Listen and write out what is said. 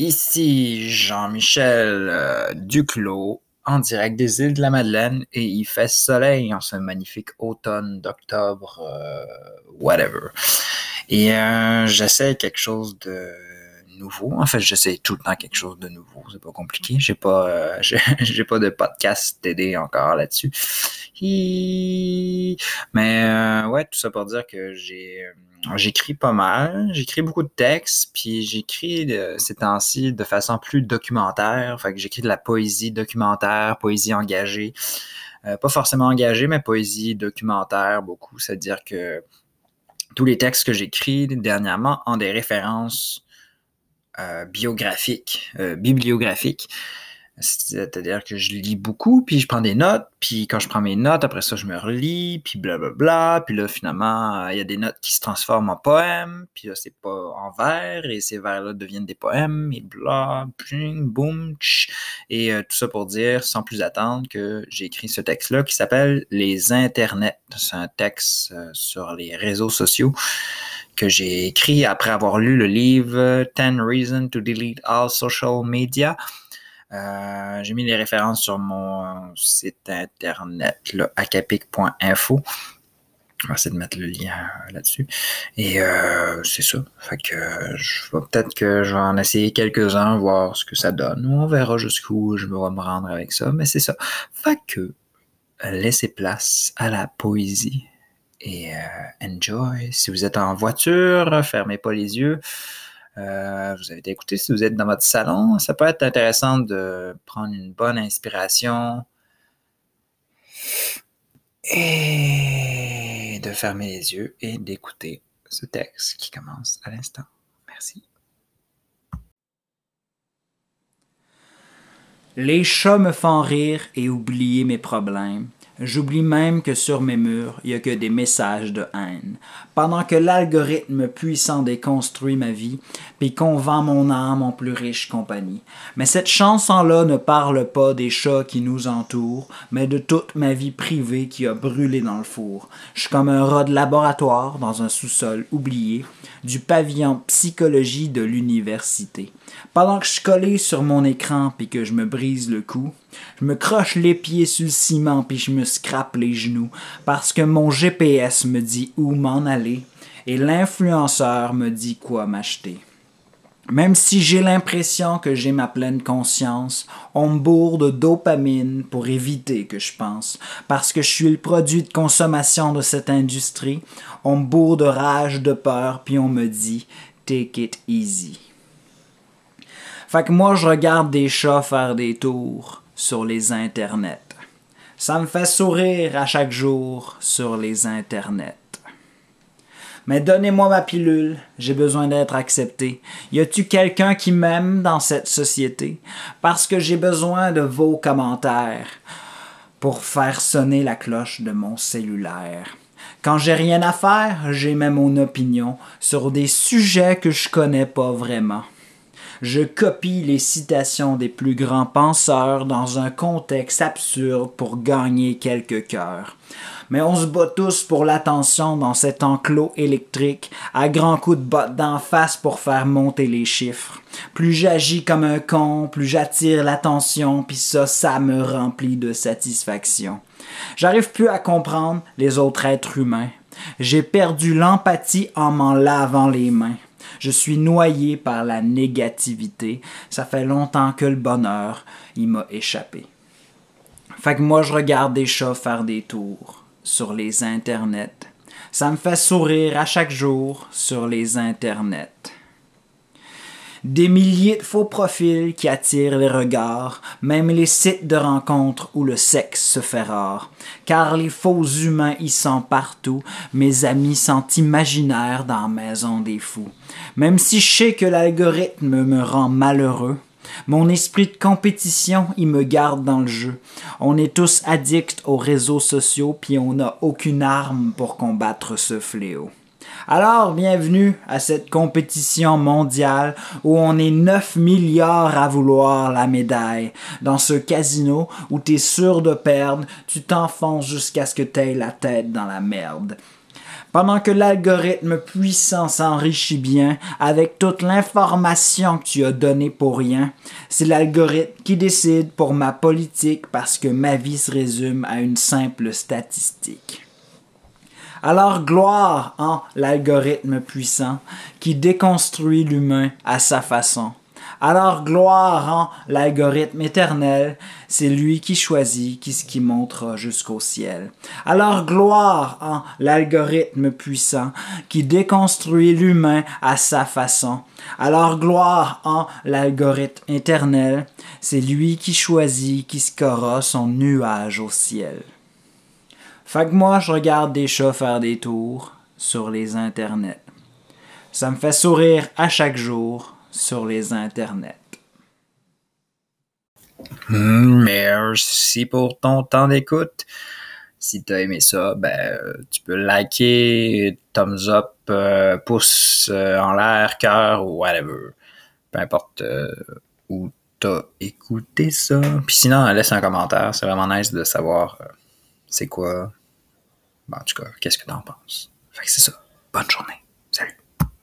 Ici Jean-Michel euh, Duclos en direct des îles de la Madeleine et il fait soleil en ce magnifique automne d'octobre, euh, whatever. Et euh, j'essaie quelque chose de nouveau. En fait, j'essaie tout le temps quelque chose de nouveau. C'est pas compliqué. J'ai pas, euh, j'ai pas de podcast TD encore là-dessus. Mais euh, ouais, tout ça pour dire que j'ai j'écris pas mal, j'écris beaucoup de textes, puis j'écris ces temps-ci de façon plus documentaire. Fait que j'écris de la poésie documentaire, poésie engagée. Euh, pas forcément engagée, mais poésie documentaire beaucoup. C'est-à-dire que tous les textes que j'écris dernièrement ont des références euh, biographiques, euh, bibliographiques. C'est-à-dire que je lis beaucoup, puis je prends des notes, puis quand je prends mes notes, après ça, je me relis, puis blablabla, puis là, finalement, il y a des notes qui se transforment en poèmes, puis là, c'est pas en vers, et ces vers-là deviennent des poèmes, et bla, boum, et euh, tout ça pour dire, sans plus attendre, que j'ai écrit ce texte-là qui s'appelle Les Internets. C'est un texte sur les réseaux sociaux que j'ai écrit après avoir lu le livre Ten Reasons to Delete All Social Media euh, j'ai mis les références sur mon site internet, acapic.info. On va essayer de mettre le lien euh, là-dessus. Et euh, c'est ça. Peut-être que je vais en essayer quelques-uns, voir ce que ça donne. On verra jusqu'où je vais me rendre avec ça. Mais c'est ça. Fait que laissez place à la poésie et enjoy. Si vous êtes en voiture, fermez pas les yeux. Euh, vous avez écouté si vous êtes dans votre salon. Ça peut être intéressant de prendre une bonne inspiration et de fermer les yeux et d'écouter ce texte qui commence à l'instant. Merci. Les chats me font rire et oublier mes problèmes. J'oublie même que sur mes murs, il n'y a que des messages de haine. Pendant que l'algorithme puissant déconstruit ma vie, puis qu'on vend mon âme en plus riche compagnie. Mais cette chanson-là ne parle pas des chats qui nous entourent, mais de toute ma vie privée qui a brûlé dans le four. Je suis comme un rat de laboratoire dans un sous-sol oublié du pavillon psychologie de l'université. Pendant que je suis collé sur mon écran puis que je me brise le cou, je me croche les pieds sur le ciment puis je me scrape les genoux parce que mon GPS me dit où m'en aller et l'influenceur me dit quoi m'acheter. Même si j'ai l'impression que j'ai ma pleine conscience, on me bourre de dopamine pour éviter que je pense. Parce que je suis le produit de consommation de cette industrie, on me bourre de rage, de peur, puis on me dit Take it easy. Fait que moi, je regarde des chats faire des tours sur les internets. Ça me fait sourire à chaque jour sur les internets. Mais donnez-moi ma pilule, j'ai besoin d'être accepté. Y a-tu quelqu'un qui m'aime dans cette société? Parce que j'ai besoin de vos commentaires pour faire sonner la cloche de mon cellulaire. Quand j'ai rien à faire, j'émets mon opinion sur des sujets que je connais pas vraiment. Je copie les citations des plus grands penseurs dans un contexte absurde pour gagner quelques cœurs. Mais on se bat tous pour l'attention dans cet enclos électrique, à grands coups de botte d'en face pour faire monter les chiffres. Plus j'agis comme un con, plus j'attire l'attention, puis ça, ça me remplit de satisfaction. J'arrive plus à comprendre les autres êtres humains. J'ai perdu l'empathie en m'en lavant les mains. Je suis noyé par la négativité. Ça fait longtemps que le bonheur, il m'a échappé. Fait que moi, je regarde des chats faire des tours sur les internets. Ça me fait sourire à chaque jour sur les internets. Des milliers de faux profils qui attirent les regards, même les sites de rencontres où le sexe se fait rare. Car les faux humains y sont partout, mes amis sont imaginaires dans Maison des Fous. Même si je sais que l'algorithme me rend malheureux, mon esprit de compétition, il me garde dans le jeu. On est tous addicts aux réseaux sociaux, puis on n'a aucune arme pour combattre ce fléau. Alors, bienvenue à cette compétition mondiale où on est 9 milliards à vouloir la médaille. Dans ce casino où t'es sûr de perdre, tu t'enfonces jusqu'à ce que t'aies la tête dans la merde. Pendant que l'algorithme puissant s'enrichit bien avec toute l'information que tu as donnée pour rien, c'est l'algorithme qui décide pour ma politique parce que ma vie se résume à une simple statistique. Alors gloire en l'algorithme puissant qui déconstruit l'humain à sa façon. Alors gloire en l'algorithme éternel, c'est lui qui choisit qui ce qui montera jusqu'au ciel. Alors gloire en l'algorithme puissant qui déconstruit l'humain à sa façon. Alors gloire en l'algorithme éternel, c'est lui qui choisit qui scorera son nuage au ciel. Fait que moi, je regarde des chats faire des tours sur les internets. Ça me fait sourire à chaque jour sur les internets. Merci pour ton temps d'écoute. Si t'as aimé ça, ben tu peux liker, thumbs up, euh, pouce euh, en l'air, cœur ou whatever. Peu importe euh, où t'as écouté ça. Puis sinon, laisse un commentaire. C'est vraiment nice de savoir c'est quoi en tout cas, qu'est-ce que t'en penses? Fait que c'est ça. Bonne journée.